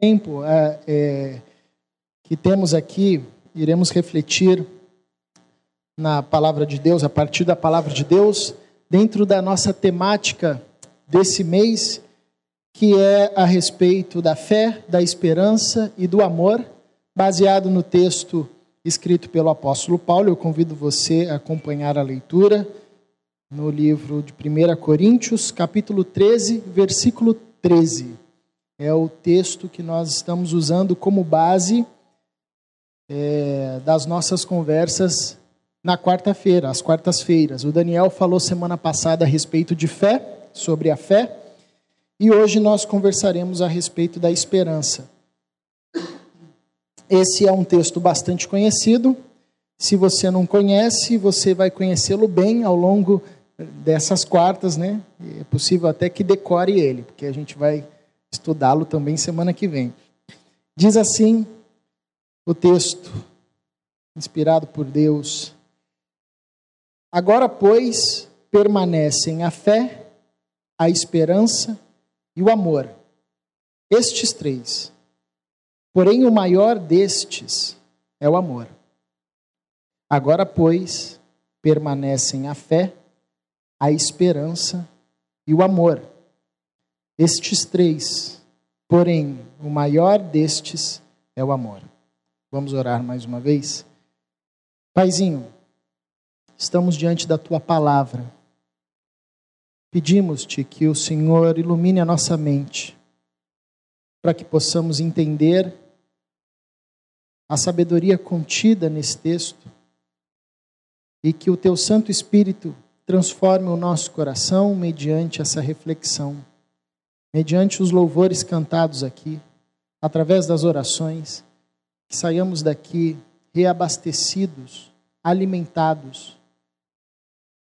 tempo é, é, que temos aqui, iremos refletir na palavra de Deus, a partir da palavra de Deus, dentro da nossa temática desse mês, que é a respeito da fé, da esperança e do amor, baseado no texto escrito pelo apóstolo Paulo. Eu convido você a acompanhar a leitura no livro de 1 Coríntios, capítulo 13, versículo 13 é o texto que nós estamos usando como base é, das nossas conversas na quarta-feira, às quartas-feiras. O Daniel falou semana passada a respeito de fé, sobre a fé, e hoje nós conversaremos a respeito da esperança. Esse é um texto bastante conhecido. Se você não conhece, você vai conhecê-lo bem ao longo dessas quartas, né? É possível até que decore ele, porque a gente vai estudá-lo também semana que vem. Diz assim o texto, inspirado por Deus: Agora, pois, permanecem a fé, a esperança e o amor. Estes três. Porém, o maior destes é o amor. Agora, pois, permanecem a fé, a esperança e o amor. Estes três, porém, o maior destes é o amor. Vamos orar mais uma vez? Paizinho, estamos diante da tua palavra. Pedimos-te que o Senhor ilumine a nossa mente, para que possamos entender a sabedoria contida nesse texto e que o teu Santo Espírito transforme o nosso coração mediante essa reflexão mediante os louvores cantados aqui, através das orações, que saiamos daqui reabastecidos, alimentados.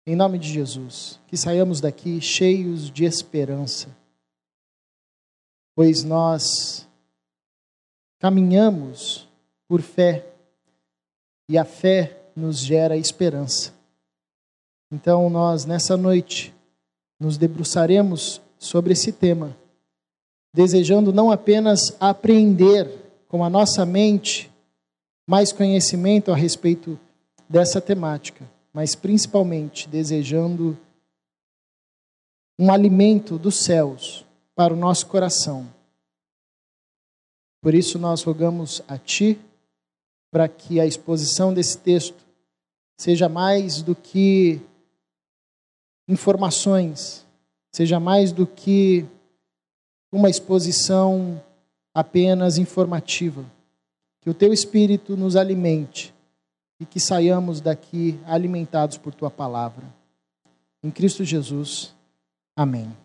Em nome de Jesus, que saiamos daqui cheios de esperança, pois nós caminhamos por fé e a fé nos gera esperança. Então, nós nessa noite nos debruçaremos sobre esse tema, desejando não apenas aprender com a nossa mente mais conhecimento a respeito dessa temática, mas principalmente desejando um alimento dos céus para o nosso coração. Por isso nós rogamos a Ti para que a exposição desse texto seja mais do que informações, seja mais do que uma exposição apenas informativa. Que o teu espírito nos alimente e que saiamos daqui alimentados por tua palavra. Em Cristo Jesus. Amém.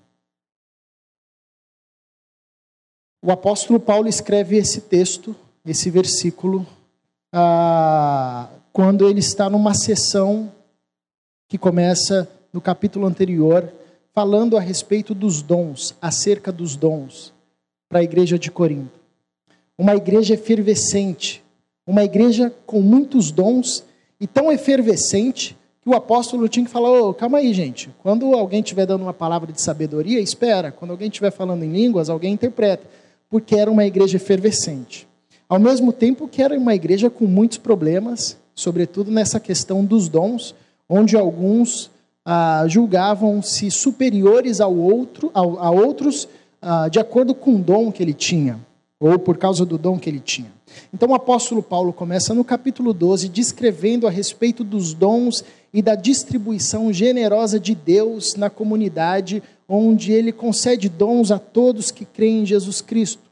O apóstolo Paulo escreve esse texto, esse versículo, ah, quando ele está numa sessão que começa no capítulo anterior, falando a respeito dos dons, acerca dos dons, para a igreja de Corinto. Uma igreja efervescente, uma igreja com muitos dons e tão efervescente que o apóstolo tinha que falar: oh, calma aí, gente. Quando alguém estiver dando uma palavra de sabedoria, espera. Quando alguém estiver falando em línguas, alguém interpreta. Porque era uma igreja efervescente. Ao mesmo tempo que era uma igreja com muitos problemas, sobretudo nessa questão dos dons, onde alguns ah, julgavam-se superiores ao outro, a outros ah, de acordo com o dom que ele tinha, ou por causa do dom que ele tinha. Então o apóstolo Paulo começa no capítulo 12 descrevendo a respeito dos dons e da distribuição generosa de Deus na comunidade, onde ele concede dons a todos que creem em Jesus Cristo.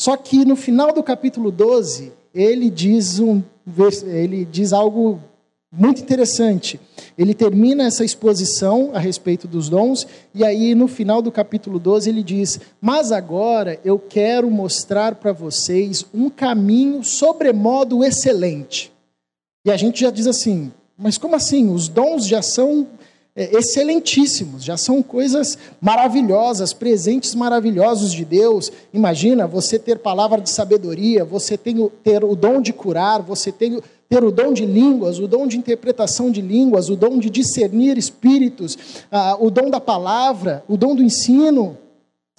Só que no final do capítulo 12, ele diz, um, ele diz algo muito interessante. Ele termina essa exposição a respeito dos dons, e aí no final do capítulo 12 ele diz: Mas agora eu quero mostrar para vocês um caminho sobremodo excelente. E a gente já diz assim: Mas como assim? Os dons já são é, excelentíssimos, já são coisas maravilhosas, presentes maravilhosos de Deus. Imagina você ter palavra de sabedoria, você ter o dom de curar, você tem ter o dom de línguas, o dom de interpretação de línguas, o dom de discernir espíritos, o dom da palavra, o dom do ensino.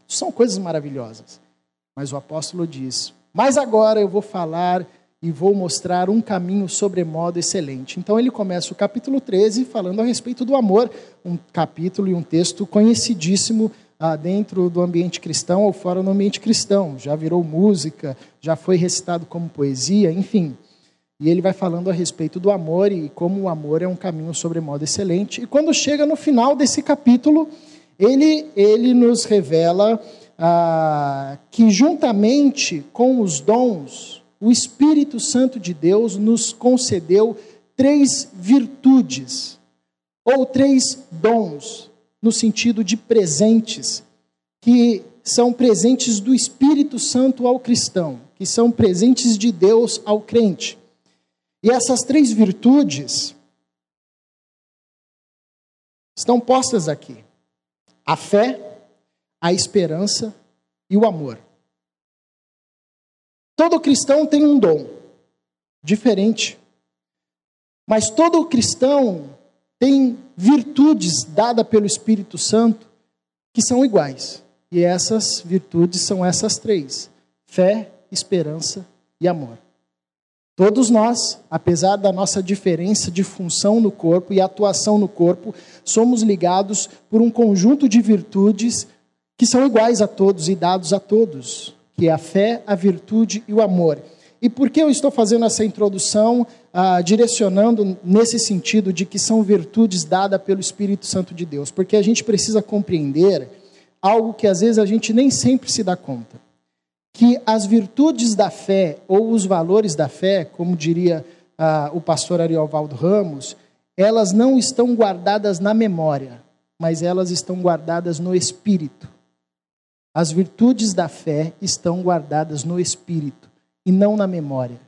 São coisas maravilhosas. Mas o apóstolo diz: Mas agora eu vou falar e vou mostrar um caminho sobremodo excelente. Então ele começa o capítulo 13 falando a respeito do amor, um capítulo e um texto conhecidíssimo ah, dentro do ambiente cristão ou fora do ambiente cristão. Já virou música, já foi recitado como poesia, enfim. E ele vai falando a respeito do amor e como o amor é um caminho sobremodo excelente. E quando chega no final desse capítulo, ele, ele nos revela ah, que, juntamente com os dons, o Espírito Santo de Deus nos concedeu três virtudes, ou três dons, no sentido de presentes, que são presentes do Espírito Santo ao cristão, que são presentes de Deus ao crente. E essas três virtudes estão postas aqui: a fé, a esperança e o amor. Todo cristão tem um dom diferente, mas todo cristão tem virtudes dadas pelo Espírito Santo que são iguais. E essas virtudes são essas três: fé, esperança e amor. Todos nós, apesar da nossa diferença de função no corpo e atuação no corpo, somos ligados por um conjunto de virtudes que são iguais a todos e dados a todos, que é a fé, a virtude e o amor. E por que eu estou fazendo essa introdução, ah, direcionando nesse sentido de que são virtudes dadas pelo Espírito Santo de Deus? Porque a gente precisa compreender algo que às vezes a gente nem sempre se dá conta que as virtudes da fé ou os valores da fé, como diria ah, o pastor Ariovaldo Ramos, elas não estão guardadas na memória, mas elas estão guardadas no espírito. As virtudes da fé estão guardadas no espírito e não na memória.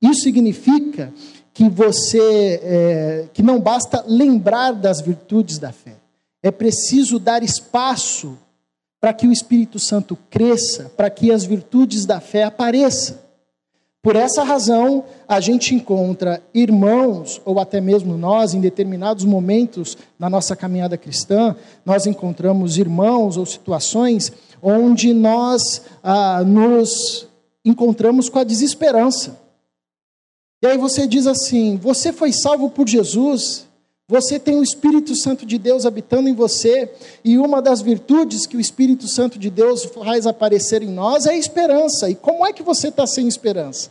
Isso significa que você é, que não basta lembrar das virtudes da fé, é preciso dar espaço para que o Espírito Santo cresça, para que as virtudes da fé apareçam. Por essa razão, a gente encontra irmãos, ou até mesmo nós, em determinados momentos na nossa caminhada cristã, nós encontramos irmãos ou situações onde nós ah, nos encontramos com a desesperança. E aí você diz assim: você foi salvo por Jesus, você tem o Espírito Santo de Deus habitando em você, e uma das virtudes que o Espírito Santo de Deus faz aparecer em nós é a esperança. E como é que você está sem esperança?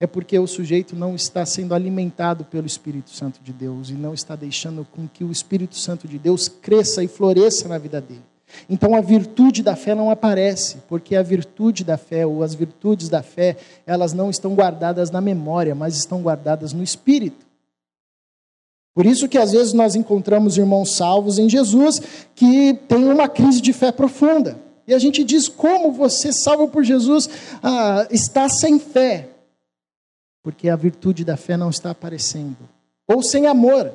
É porque o sujeito não está sendo alimentado pelo Espírito Santo de Deus e não está deixando com que o Espírito Santo de Deus cresça e floresça na vida dele. Então a virtude da fé não aparece, porque a virtude da fé ou as virtudes da fé, elas não estão guardadas na memória, mas estão guardadas no espírito. Por isso que às vezes nós encontramos irmãos salvos em Jesus que têm uma crise de fé profunda. E a gente diz: como você, salvo por Jesus, ah, está sem fé? Porque a virtude da fé não está aparecendo. Ou sem amor.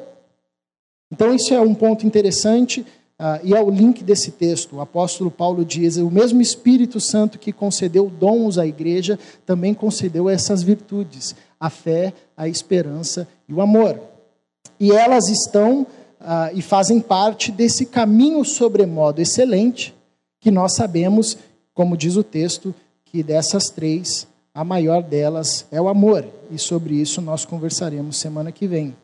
Então, isso é um ponto interessante. Ah, e é o link desse texto. O apóstolo Paulo diz: o mesmo Espírito Santo que concedeu dons à igreja também concedeu essas virtudes: a fé, a esperança e o amor e elas estão ah, e fazem parte desse caminho sobremodo excelente, que nós sabemos, como diz o texto, que dessas três, a maior delas é o amor, e sobre isso nós conversaremos semana que vem.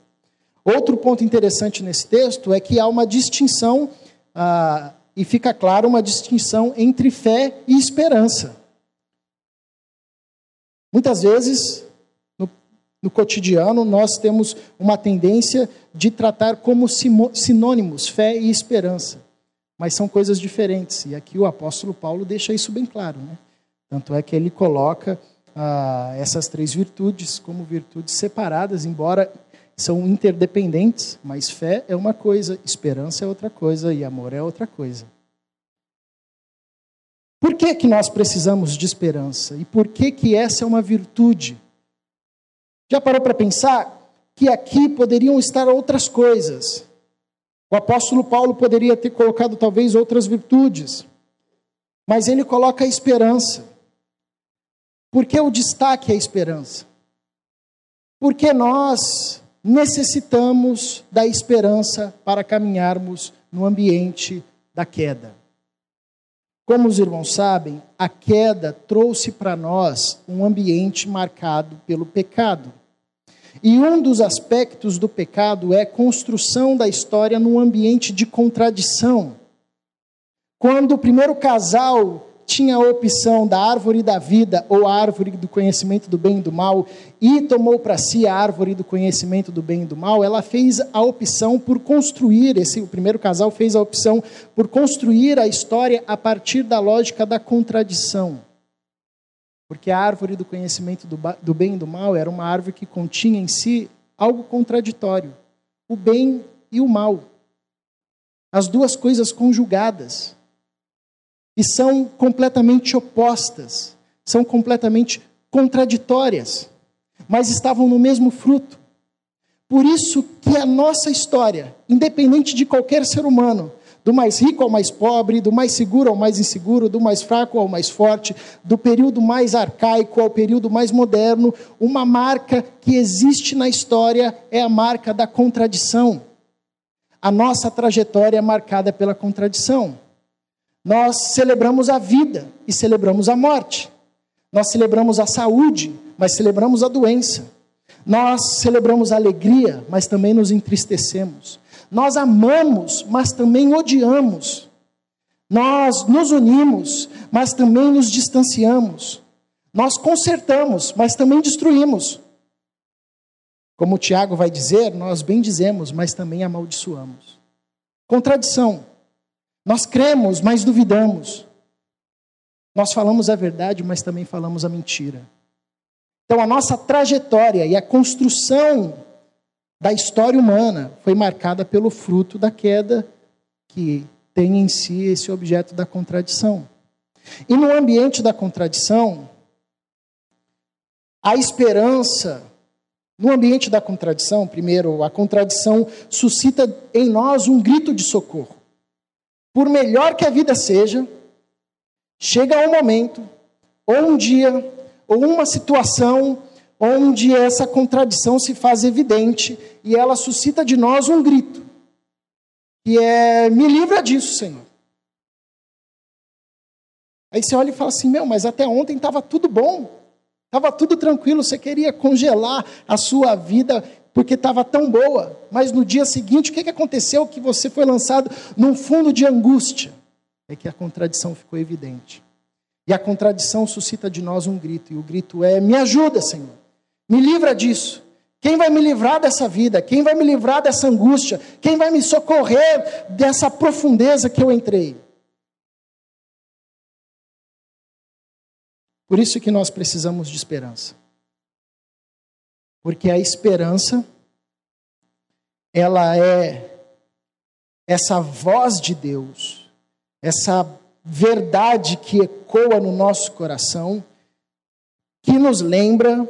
Outro ponto interessante nesse texto é que há uma distinção, ah, e fica claro uma distinção entre fé e esperança. Muitas vezes no cotidiano, nós temos uma tendência de tratar como sinônimos fé e esperança. Mas são coisas diferentes. E aqui o apóstolo Paulo deixa isso bem claro. Né? Tanto é que ele coloca ah, essas três virtudes como virtudes separadas, embora são interdependentes, mas fé é uma coisa, esperança é outra coisa e amor é outra coisa. Por que, que nós precisamos de esperança? E por que, que essa é uma virtude? Já parou para pensar que aqui poderiam estar outras coisas? O apóstolo Paulo poderia ter colocado talvez outras virtudes, mas ele coloca a esperança. Por que o destaque é a esperança? Porque nós necessitamos da esperança para caminharmos no ambiente da queda. Como os irmãos sabem, a queda trouxe para nós um ambiente marcado pelo pecado. E um dos aspectos do pecado é construção da história num ambiente de contradição. Quando o primeiro casal tinha a opção da árvore da vida ou a árvore do conhecimento do bem e do mal e tomou para si a árvore do conhecimento do bem e do mal, ela fez a opção por construir, esse o primeiro casal fez a opção por construir a história a partir da lógica da contradição. Porque a árvore do conhecimento do, bem e do mal era uma árvore que continha em si algo contraditório, o bem e o mal. As duas coisas conjugadas e são completamente opostas, são completamente contraditórias, mas estavam no mesmo fruto. Por isso que a nossa história, independente de qualquer ser humano, do mais rico ao mais pobre, do mais seguro ao mais inseguro, do mais fraco ao mais forte, do período mais arcaico ao período mais moderno, uma marca que existe na história é a marca da contradição. A nossa trajetória é marcada pela contradição. Nós celebramos a vida e celebramos a morte. Nós celebramos a saúde, mas celebramos a doença. Nós celebramos a alegria, mas também nos entristecemos. Nós amamos, mas também odiamos. Nós nos unimos, mas também nos distanciamos. Nós consertamos, mas também destruímos. Como o Tiago vai dizer, nós bendizemos, mas também amaldiçoamos. Contradição. Nós cremos, mas duvidamos. Nós falamos a verdade, mas também falamos a mentira. Então, a nossa trajetória e a construção da história humana foi marcada pelo fruto da queda, que tem em si esse objeto da contradição. E no ambiente da contradição, a esperança, no ambiente da contradição, primeiro, a contradição suscita em nós um grito de socorro por melhor que a vida seja, chega um momento, ou um dia, ou uma situação, onde essa contradição se faz evidente e ela suscita de nós um grito, que é: me livra disso, Senhor. Aí você olha e fala assim: meu, mas até ontem estava tudo bom, estava tudo tranquilo, você queria congelar a sua vida porque estava tão boa, mas no dia seguinte, o que, que aconteceu? Que você foi lançado num fundo de angústia. É que a contradição ficou evidente. E a contradição suscita de nós um grito, e o grito é: Me ajuda, Senhor, me livra disso. Quem vai me livrar dessa vida? Quem vai me livrar dessa angústia? Quem vai me socorrer dessa profundeza que eu entrei? Por isso que nós precisamos de esperança. Porque a esperança, ela é essa voz de Deus, essa verdade que ecoa no nosso coração, que nos lembra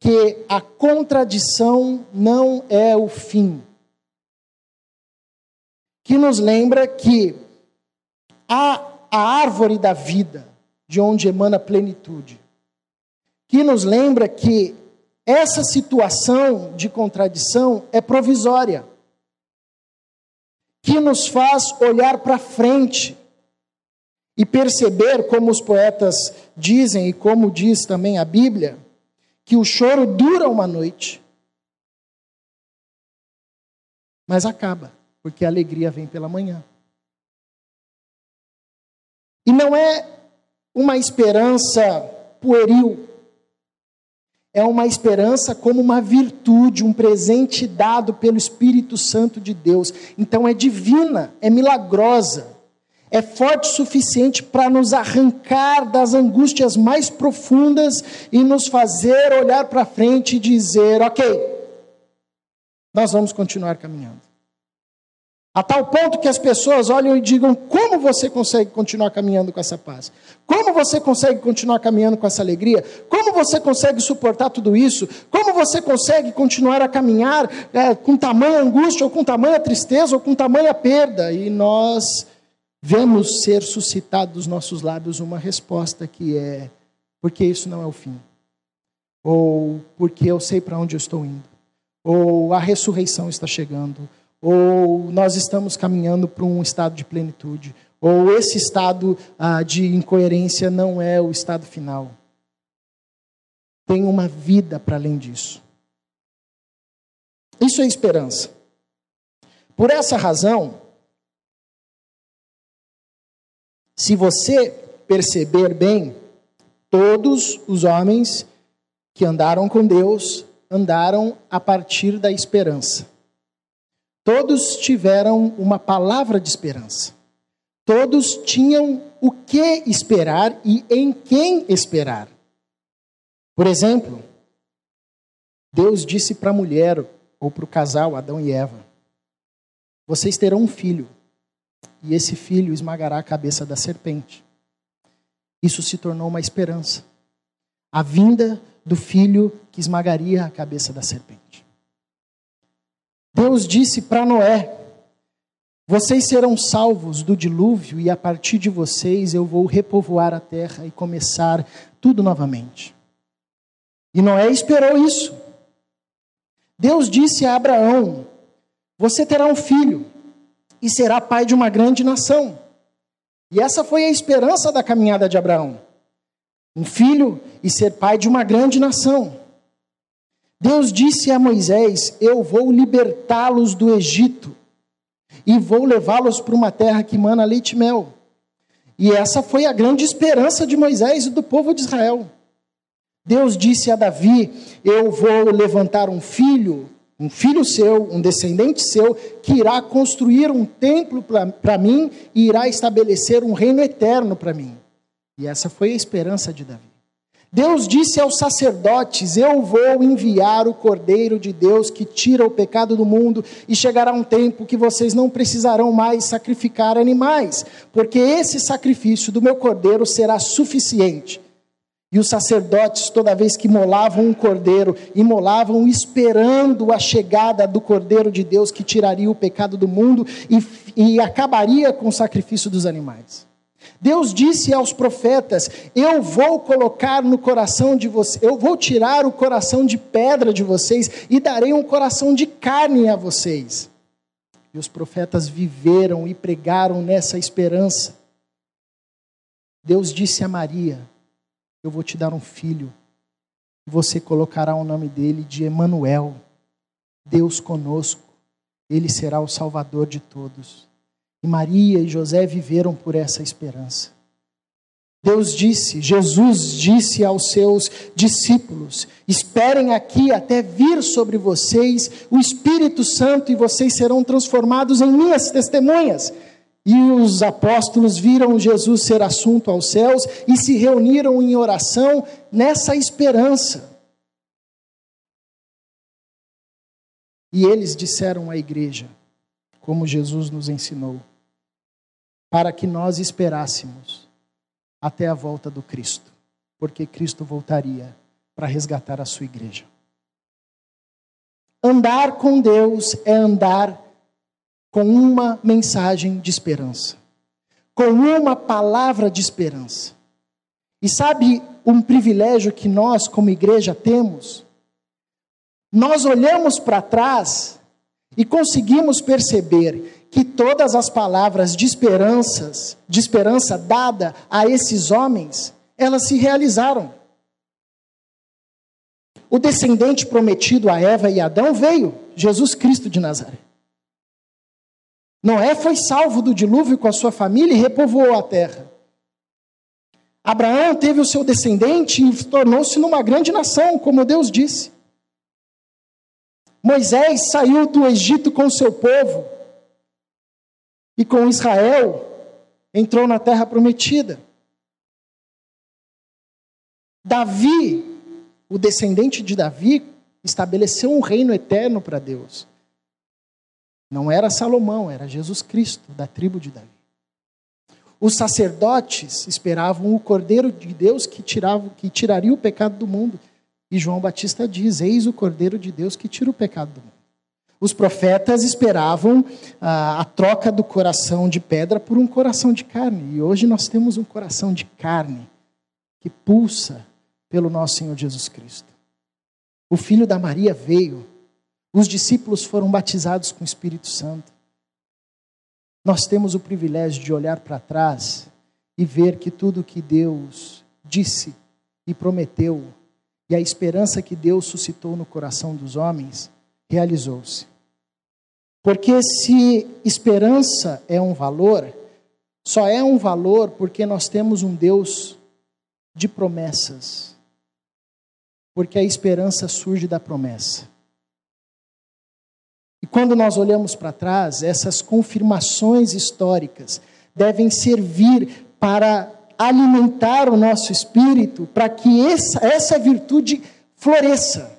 que a contradição não é o fim. Que nos lembra que há a árvore da vida, de onde emana a plenitude. Que nos lembra que essa situação de contradição é provisória, que nos faz olhar para frente e perceber, como os poetas dizem e como diz também a Bíblia, que o choro dura uma noite, mas acaba, porque a alegria vem pela manhã. E não é uma esperança pueril, é uma esperança como uma virtude, um presente dado pelo Espírito Santo de Deus. Então é divina, é milagrosa, é forte o suficiente para nos arrancar das angústias mais profundas e nos fazer olhar para frente e dizer: ok, nós vamos continuar caminhando. A tal ponto que as pessoas olham e digam: como você consegue continuar caminhando com essa paz? Como você consegue continuar caminhando com essa alegria? Como você consegue suportar tudo isso? Como você consegue continuar a caminhar é, com tamanha angústia, ou com tamanha tristeza, ou com tamanha perda? E nós vemos ser suscitado dos nossos lábios uma resposta que é: porque isso não é o fim. Ou porque eu sei para onde eu estou indo. Ou a ressurreição está chegando ou nós estamos caminhando para um estado de plenitude, ou esse estado ah, de incoerência não é o estado final. Tem uma vida para além disso. Isso é esperança. Por essa razão, se você perceber bem, todos os homens que andaram com Deus andaram a partir da esperança. Todos tiveram uma palavra de esperança. Todos tinham o que esperar e em quem esperar. Por exemplo, Deus disse para a mulher ou para o casal, Adão e Eva: Vocês terão um filho, e esse filho esmagará a cabeça da serpente. Isso se tornou uma esperança. A vinda do filho que esmagaria a cabeça da serpente. Deus disse para Noé: Vocês serão salvos do dilúvio, e a partir de vocês eu vou repovoar a terra e começar tudo novamente. E Noé esperou isso. Deus disse a Abraão: Você terá um filho e será pai de uma grande nação. E essa foi a esperança da caminhada de Abraão: um filho e ser pai de uma grande nação. Deus disse a Moisés: Eu vou libertá-los do Egito e vou levá-los para uma terra que mana leite e mel. E essa foi a grande esperança de Moisés e do povo de Israel. Deus disse a Davi: Eu vou levantar um filho, um filho seu, um descendente seu, que irá construir um templo para mim e irá estabelecer um reino eterno para mim. E essa foi a esperança de Davi. Deus disse aos sacerdotes: Eu vou enviar o Cordeiro de Deus que tira o pecado do mundo, e chegará um tempo que vocês não precisarão mais sacrificar animais, porque esse sacrifício do meu Cordeiro será suficiente e os sacerdotes, toda vez que molavam um cordeiro, imolavam esperando a chegada do cordeiro de Deus que tiraria o pecado do mundo e, e acabaria com o sacrifício dos animais. Deus disse aos profetas: Eu vou colocar no coração de vocês, eu vou tirar o coração de pedra de vocês e darei um coração de carne a vocês. E os profetas viveram e pregaram nessa esperança. Deus disse a Maria: eu vou te dar um filho. Você colocará o nome dele de Emanuel, Deus conosco. Ele será o salvador de todos. E Maria e José viveram por essa esperança. Deus disse, Jesus disse aos seus discípulos: Esperem aqui até vir sobre vocês o Espírito Santo e vocês serão transformados em minhas testemunhas. E os apóstolos viram Jesus ser assunto aos céus e se reuniram em oração nessa esperança. E eles disseram à igreja, como Jesus nos ensinou, para que nós esperássemos até a volta do Cristo, porque Cristo voltaria para resgatar a sua igreja. Andar com Deus é andar com uma mensagem de esperança, com uma palavra de esperança. E sabe um privilégio que nós, como igreja, temos? Nós olhamos para trás e conseguimos perceber que todas as palavras de esperanças, de esperança dada a esses homens, elas se realizaram. O descendente prometido a Eva e Adão veio, Jesus Cristo de Nazaré. Noé foi salvo do dilúvio com a sua família e repovoou a terra. Abraão teve o seu descendente e tornou-se numa grande nação, como Deus disse. Moisés saiu do Egito com seu povo e com Israel entrou na terra prometida. Davi, o descendente de Davi, estabeleceu um reino eterno para Deus. Não era Salomão, era Jesus Cristo, da tribo de Davi. Os sacerdotes esperavam o Cordeiro de Deus que, tirava, que tiraria o pecado do mundo. E João Batista diz: Eis o Cordeiro de Deus que tira o pecado do mundo. Os profetas esperavam a, a troca do coração de pedra por um coração de carne. E hoje nós temos um coração de carne que pulsa pelo nosso Senhor Jesus Cristo. O filho da Maria veio os discípulos foram batizados com o Espírito Santo. nós temos o privilégio de olhar para trás e ver que tudo que Deus disse e prometeu, e a esperança que Deus suscitou no coração dos homens, realizou-se. Porque se esperança é um valor, só é um valor porque nós temos um Deus de promessas. Porque a esperança surge da promessa. E quando nós olhamos para trás, essas confirmações históricas devem servir para alimentar o nosso espírito, para que essa, essa virtude floresça,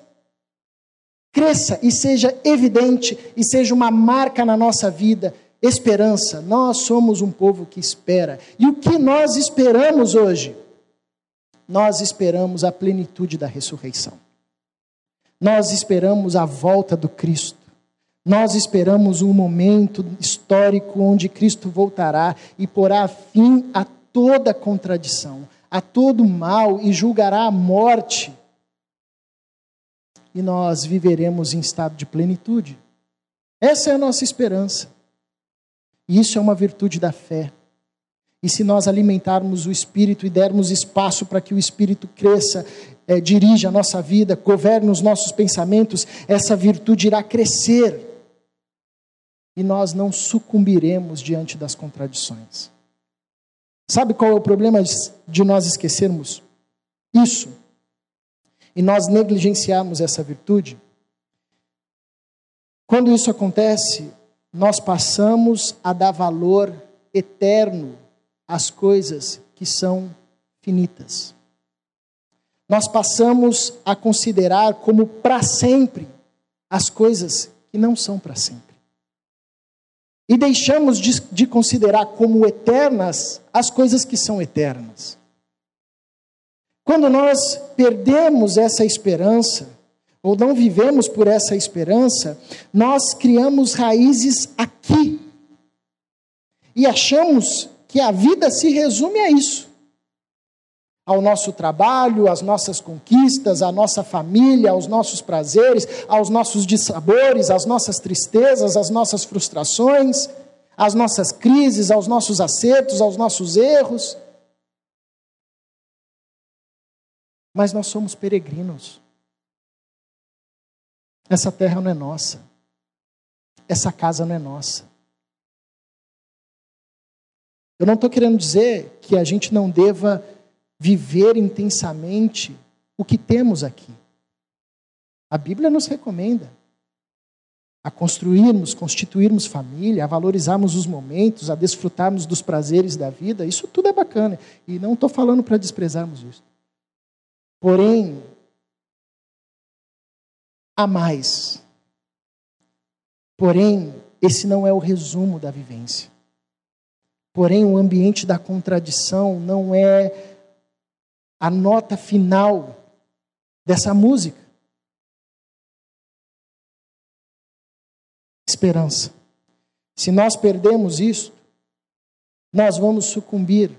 cresça e seja evidente e seja uma marca na nossa vida. Esperança, nós somos um povo que espera. E o que nós esperamos hoje? Nós esperamos a plenitude da ressurreição. Nós esperamos a volta do Cristo. Nós esperamos um momento histórico onde Cristo voltará e porá fim a toda contradição, a todo mal e julgará a morte. E nós viveremos em estado de plenitude. Essa é a nossa esperança. E isso é uma virtude da fé. E se nós alimentarmos o Espírito e dermos espaço para que o Espírito cresça, é, dirija a nossa vida, governe os nossos pensamentos, essa virtude irá crescer e nós não sucumbiremos diante das contradições. Sabe qual é o problema de nós esquecermos isso? E nós negligenciarmos essa virtude? Quando isso acontece, nós passamos a dar valor eterno às coisas que são finitas. Nós passamos a considerar como para sempre as coisas que não são para sempre e deixamos de, de considerar como eternas as coisas que são eternas. Quando nós perdemos essa esperança, ou não vivemos por essa esperança, nós criamos raízes aqui. E achamos que a vida se resume a isso ao nosso trabalho, às nossas conquistas, à nossa família, aos nossos prazeres, aos nossos dissabores, às nossas tristezas, às nossas frustrações, às nossas crises, aos nossos acertos, aos nossos erros. Mas nós somos peregrinos. Essa terra não é nossa. Essa casa não é nossa. Eu não estou querendo dizer que a gente não deva viver intensamente o que temos aqui. A Bíblia nos recomenda a construirmos, constituirmos família, a valorizarmos os momentos, a desfrutarmos dos prazeres da vida. Isso tudo é bacana. E não estou falando para desprezarmos isso. Porém, há mais. Porém, esse não é o resumo da vivência. Porém, o ambiente da contradição não é a nota final dessa música. Esperança. Se nós perdemos isso, nós vamos sucumbir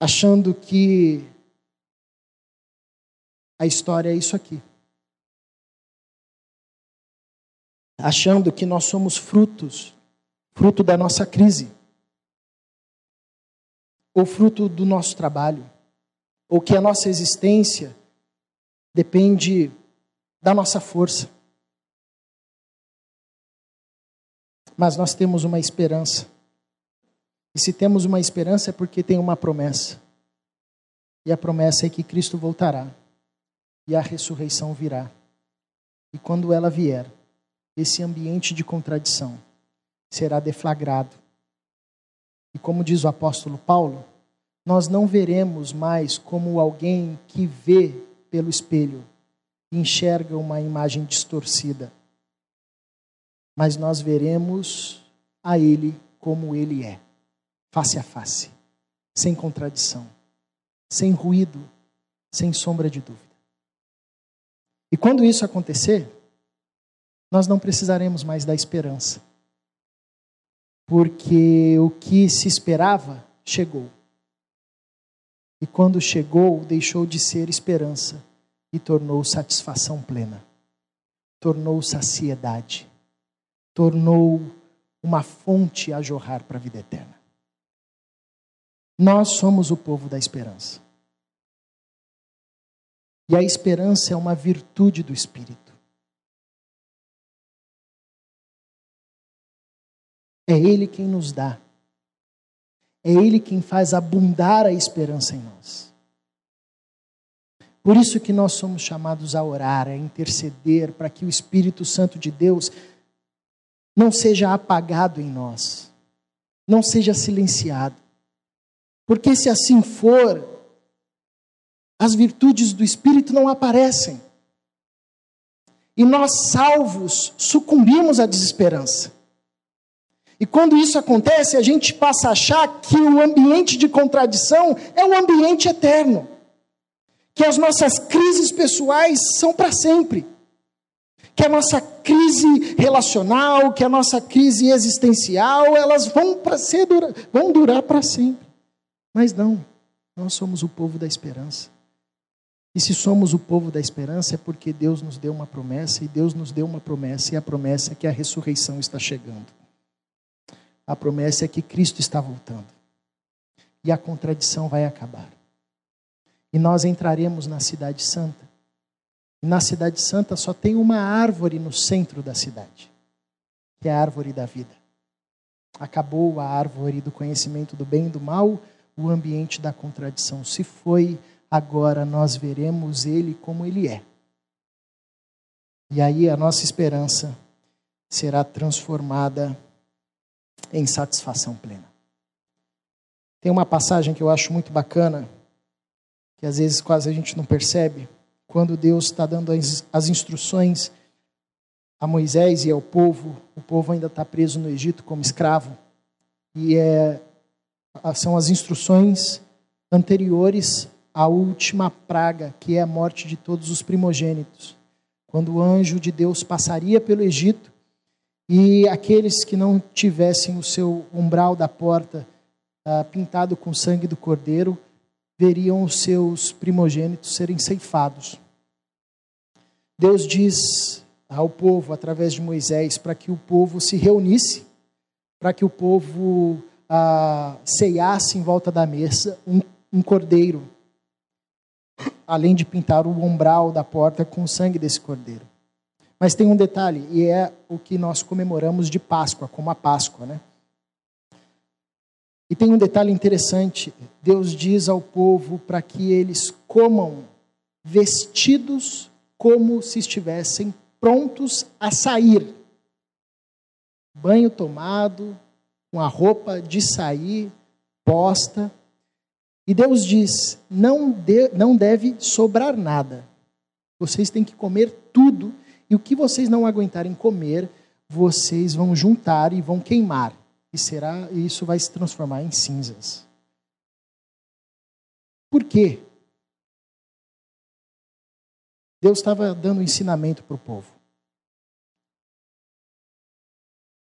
achando que a história é isso aqui. Achando que nós somos frutos, fruto da nossa crise ou fruto do nosso trabalho, ou que a nossa existência depende da nossa força. Mas nós temos uma esperança. E se temos uma esperança é porque tem uma promessa. E a promessa é que Cristo voltará e a ressurreição virá. E quando ela vier, esse ambiente de contradição será deflagrado e como diz o apóstolo Paulo, nós não veremos mais como alguém que vê pelo espelho e enxerga uma imagem distorcida, mas nós veremos a Ele como Ele é, face a face, sem contradição, sem ruído, sem sombra de dúvida. E quando isso acontecer, nós não precisaremos mais da esperança porque o que se esperava chegou. E quando chegou, deixou de ser esperança e tornou satisfação plena, tornou saciedade, tornou uma fonte a jorrar para a vida eterna. Nós somos o povo da esperança. E a esperança é uma virtude do Espírito. É Ele quem nos dá. É Ele quem faz abundar a esperança em nós. Por isso que nós somos chamados a orar, a interceder, para que o Espírito Santo de Deus não seja apagado em nós, não seja silenciado. Porque se assim for, as virtudes do Espírito não aparecem. E nós, salvos, sucumbimos à desesperança. E quando isso acontece, a gente passa a achar que o ambiente de contradição é um ambiente eterno. Que as nossas crises pessoais são para sempre. Que a nossa crise relacional, que a nossa crise existencial, elas vão, ser, vão durar para sempre. Mas não, nós somos o povo da esperança. E se somos o povo da esperança é porque Deus nos deu uma promessa, e Deus nos deu uma promessa, e a promessa é que a ressurreição está chegando. A promessa é que Cristo está voltando. E a contradição vai acabar. E nós entraremos na Cidade Santa. E na Cidade Santa só tem uma árvore no centro da cidade, que é a árvore da vida. Acabou a árvore do conhecimento do bem e do mal, o ambiente da contradição se foi, agora nós veremos ele como ele é. E aí a nossa esperança será transformada em satisfação plena. Tem uma passagem que eu acho muito bacana, que às vezes quase a gente não percebe, quando Deus está dando as, as instruções a Moisés e ao povo, o povo ainda está preso no Egito como escravo, e é, são as instruções anteriores à última praga, que é a morte de todos os primogênitos. Quando o anjo de Deus passaria pelo Egito e aqueles que não tivessem o seu umbral da porta ah, pintado com sangue do cordeiro, veriam os seus primogênitos serem ceifados. Deus diz ao povo, através de Moisés, para que o povo se reunisse, para que o povo ah, ceiasse em volta da mesa um, um cordeiro, além de pintar o umbral da porta com o sangue desse cordeiro. Mas tem um detalhe, e é o que nós comemoramos de Páscoa, como a Páscoa, né? E tem um detalhe interessante: Deus diz ao povo para que eles comam vestidos como se estivessem prontos a sair. Banho tomado, com a roupa de sair posta. E Deus diz: não, de, não deve sobrar nada. Vocês têm que comer tudo e o que vocês não aguentarem comer, vocês vão juntar e vão queimar. E será isso vai se transformar em cinzas. Por quê? Deus estava dando ensinamento para o povo.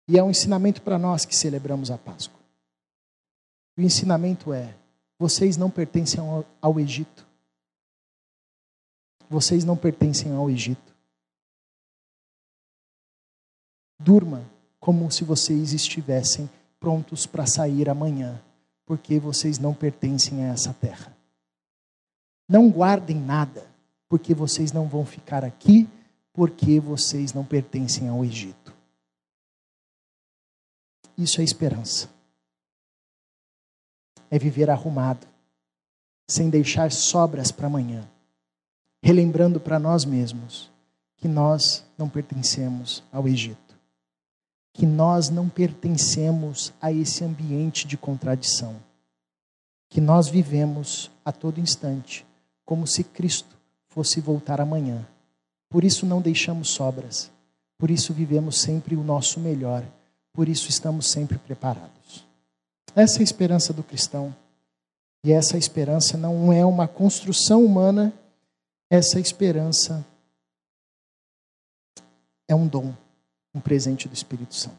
E é um ensinamento para nós que celebramos a Páscoa. O ensinamento é: vocês não pertencem ao, ao Egito. Vocês não pertencem ao Egito. Durma como se vocês estivessem prontos para sair amanhã, porque vocês não pertencem a essa terra. Não guardem nada, porque vocês não vão ficar aqui, porque vocês não pertencem ao Egito. Isso é esperança. É viver arrumado, sem deixar sobras para amanhã, relembrando para nós mesmos que nós não pertencemos ao Egito que nós não pertencemos a esse ambiente de contradição, que nós vivemos a todo instante como se Cristo fosse voltar amanhã. Por isso não deixamos sobras, por isso vivemos sempre o nosso melhor, por isso estamos sempre preparados. Essa é a esperança do cristão. E essa esperança não é uma construção humana, essa esperança é um dom um presente do Espírito Santo.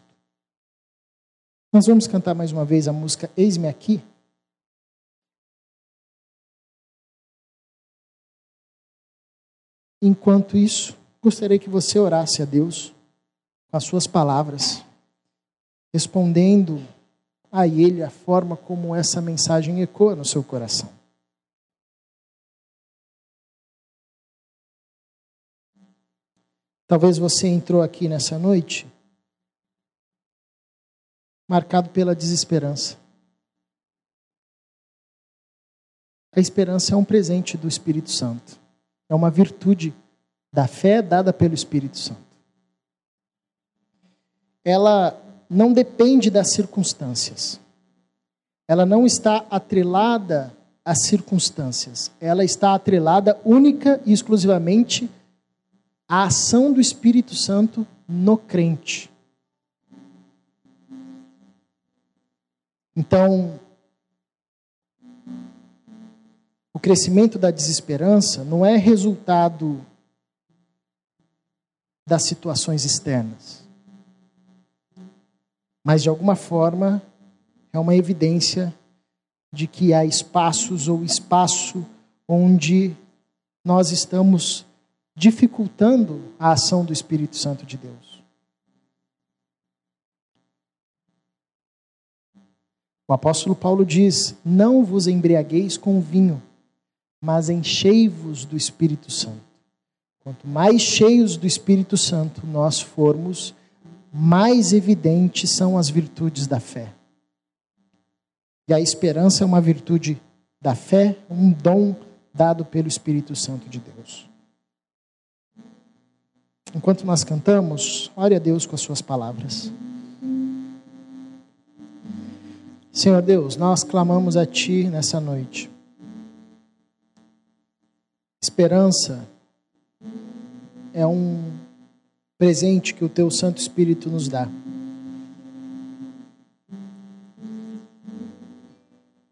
Nós vamos cantar mais uma vez a música Eis-me aqui. Enquanto isso, gostaria que você orasse a Deus com as suas palavras, respondendo a Ele a forma como essa mensagem ecoa no seu coração. Talvez você entrou aqui nessa noite marcado pela desesperança. A esperança é um presente do Espírito Santo. É uma virtude da fé dada pelo Espírito Santo. Ela não depende das circunstâncias. Ela não está atrelada às circunstâncias. Ela está atrelada única e exclusivamente a ação do Espírito Santo no crente. Então, o crescimento da desesperança não é resultado das situações externas, mas de alguma forma é uma evidência de que há espaços ou espaço onde nós estamos dificultando a ação do Espírito Santo de Deus. O apóstolo Paulo diz: Não vos embriagueis com vinho, mas enchei-vos do Espírito Santo. Quanto mais cheios do Espírito Santo nós formos, mais evidentes são as virtudes da fé. E a esperança é uma virtude da fé, um dom dado pelo Espírito Santo de Deus. Enquanto nós cantamos, ore a Deus com as suas palavras. Senhor Deus, nós clamamos a Ti nessa noite. Esperança é um presente que o Teu Santo Espírito nos dá.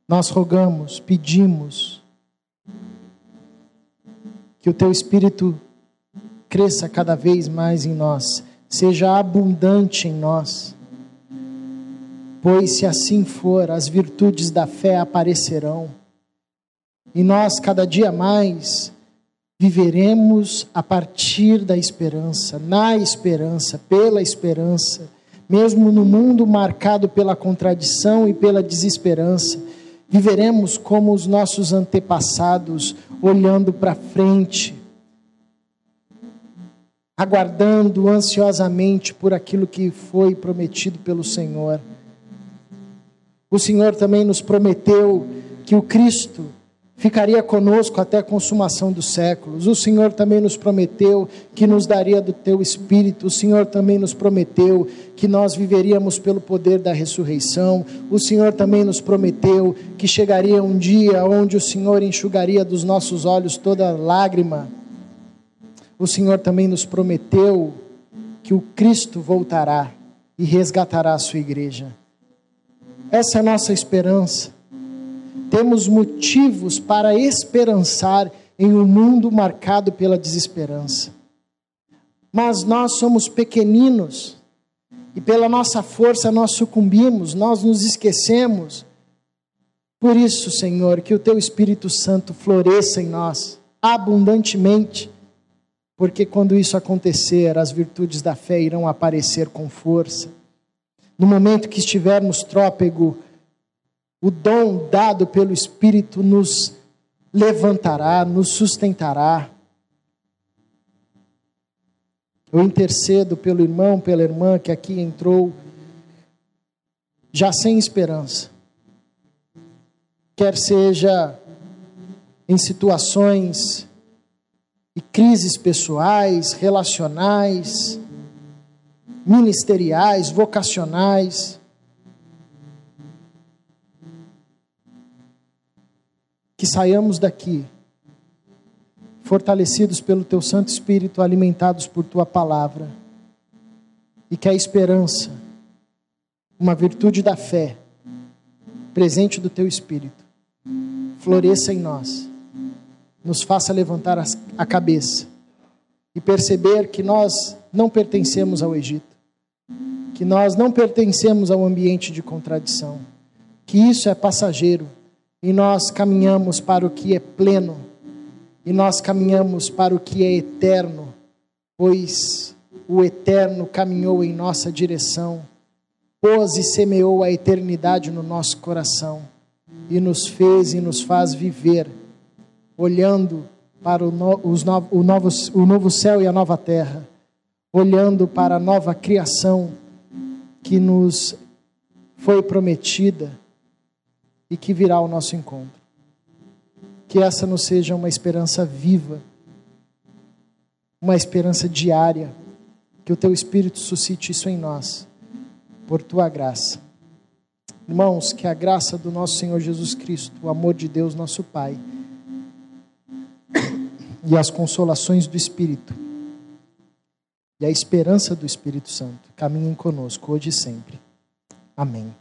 Nós rogamos, pedimos que o Teu Espírito cresça cada vez mais em nós, seja abundante em nós. Pois, se assim for, as virtudes da fé aparecerão, e nós, cada dia mais, viveremos a partir da esperança, na esperança, pela esperança, mesmo no mundo marcado pela contradição e pela desesperança, viveremos como os nossos antepassados, olhando para frente, aguardando ansiosamente por aquilo que foi prometido pelo Senhor. O Senhor também nos prometeu que o Cristo ficaria conosco até a consumação dos séculos. O Senhor também nos prometeu que nos daria do teu espírito. O Senhor também nos prometeu que nós viveríamos pelo poder da ressurreição. O Senhor também nos prometeu que chegaria um dia onde o Senhor enxugaria dos nossos olhos toda lágrima o Senhor também nos prometeu que o Cristo voltará e resgatará a sua igreja. Essa é a nossa esperança. Temos motivos para esperançar em um mundo marcado pela desesperança. Mas nós somos pequeninos e pela nossa força nós sucumbimos, nós nos esquecemos. Por isso, Senhor, que o teu Espírito Santo floresça em nós abundantemente porque quando isso acontecer, as virtudes da fé irão aparecer com força. No momento que estivermos trópego, o dom dado pelo Espírito nos levantará, nos sustentará. Eu intercedo pelo irmão, pela irmã que aqui entrou, já sem esperança. Quer seja em situações e crises pessoais, relacionais, ministeriais, vocacionais. Que saiamos daqui fortalecidos pelo teu Santo Espírito, alimentados por tua palavra, e que a esperança, uma virtude da fé, presente do teu Espírito, floresça em nós nos faça levantar a cabeça e perceber que nós não pertencemos ao Egito, que nós não pertencemos ao ambiente de contradição, que isso é passageiro e nós caminhamos para o que é pleno e nós caminhamos para o que é eterno, pois o eterno caminhou em nossa direção, pôs e semeou a eternidade no nosso coração e nos fez e nos faz viver, olhando para o, no, os no, o, novo, o novo céu e a nova terra, olhando para a nova criação que nos foi prometida e que virá ao nosso encontro. Que essa nos seja uma esperança viva, uma esperança diária, que o teu Espírito suscite isso em nós, por tua graça. Irmãos, que a graça do nosso Senhor Jesus Cristo, o amor de Deus, nosso Pai, e as consolações do Espírito e a esperança do Espírito Santo caminhem conosco hoje e sempre. Amém.